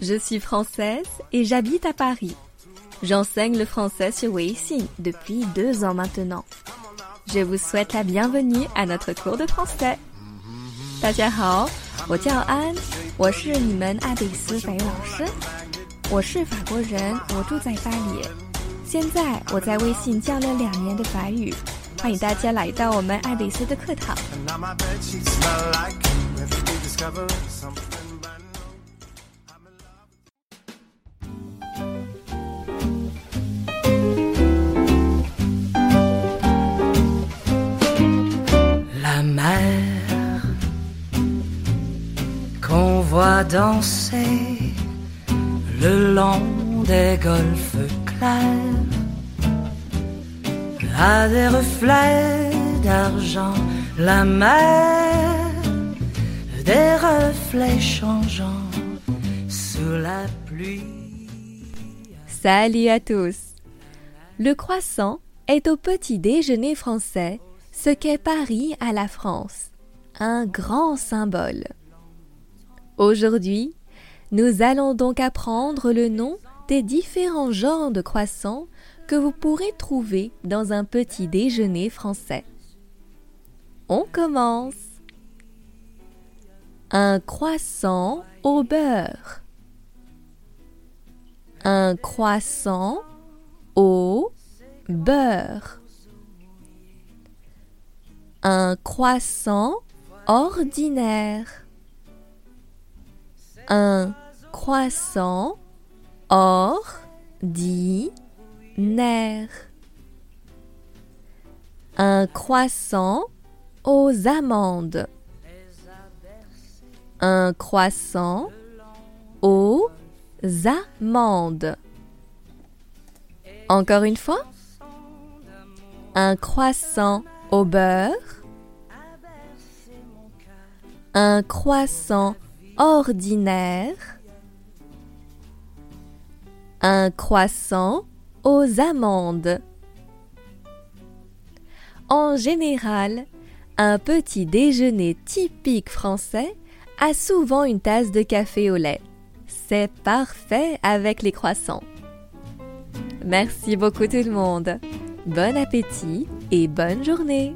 Je suis française et j'habite à Paris. J'enseigne le français sur Weixin depuis deux ans maintenant. Je vous souhaite la bienvenue à notre cours de français. 大家好，我叫安，我是你们爱贝斯法语老师。我是法国人，我住在巴黎。现在我在微信教了两年的法语，欢迎大家来到我们爱贝斯的课堂。 Danser le long des golfes clairs a des reflets d'argent. La mer des reflets changeants sous la pluie. Salut à tous. Le croissant est au petit déjeuner français ce qu'est Paris à la France, un grand symbole. Aujourd'hui, nous allons donc apprendre le nom des différents genres de croissants que vous pourrez trouver dans un petit déjeuner français. On commence. Un croissant au beurre. Un croissant au beurre. Un croissant ordinaire. Un croissant ordinaire. Un croissant aux amandes. Un croissant aux amandes. Encore une fois. Un croissant au beurre. Un croissant ordinaire. Un croissant aux amandes. En général, un petit déjeuner typique français a souvent une tasse de café au lait. C'est parfait avec les croissants. Merci beaucoup tout le monde. Bon appétit et bonne journée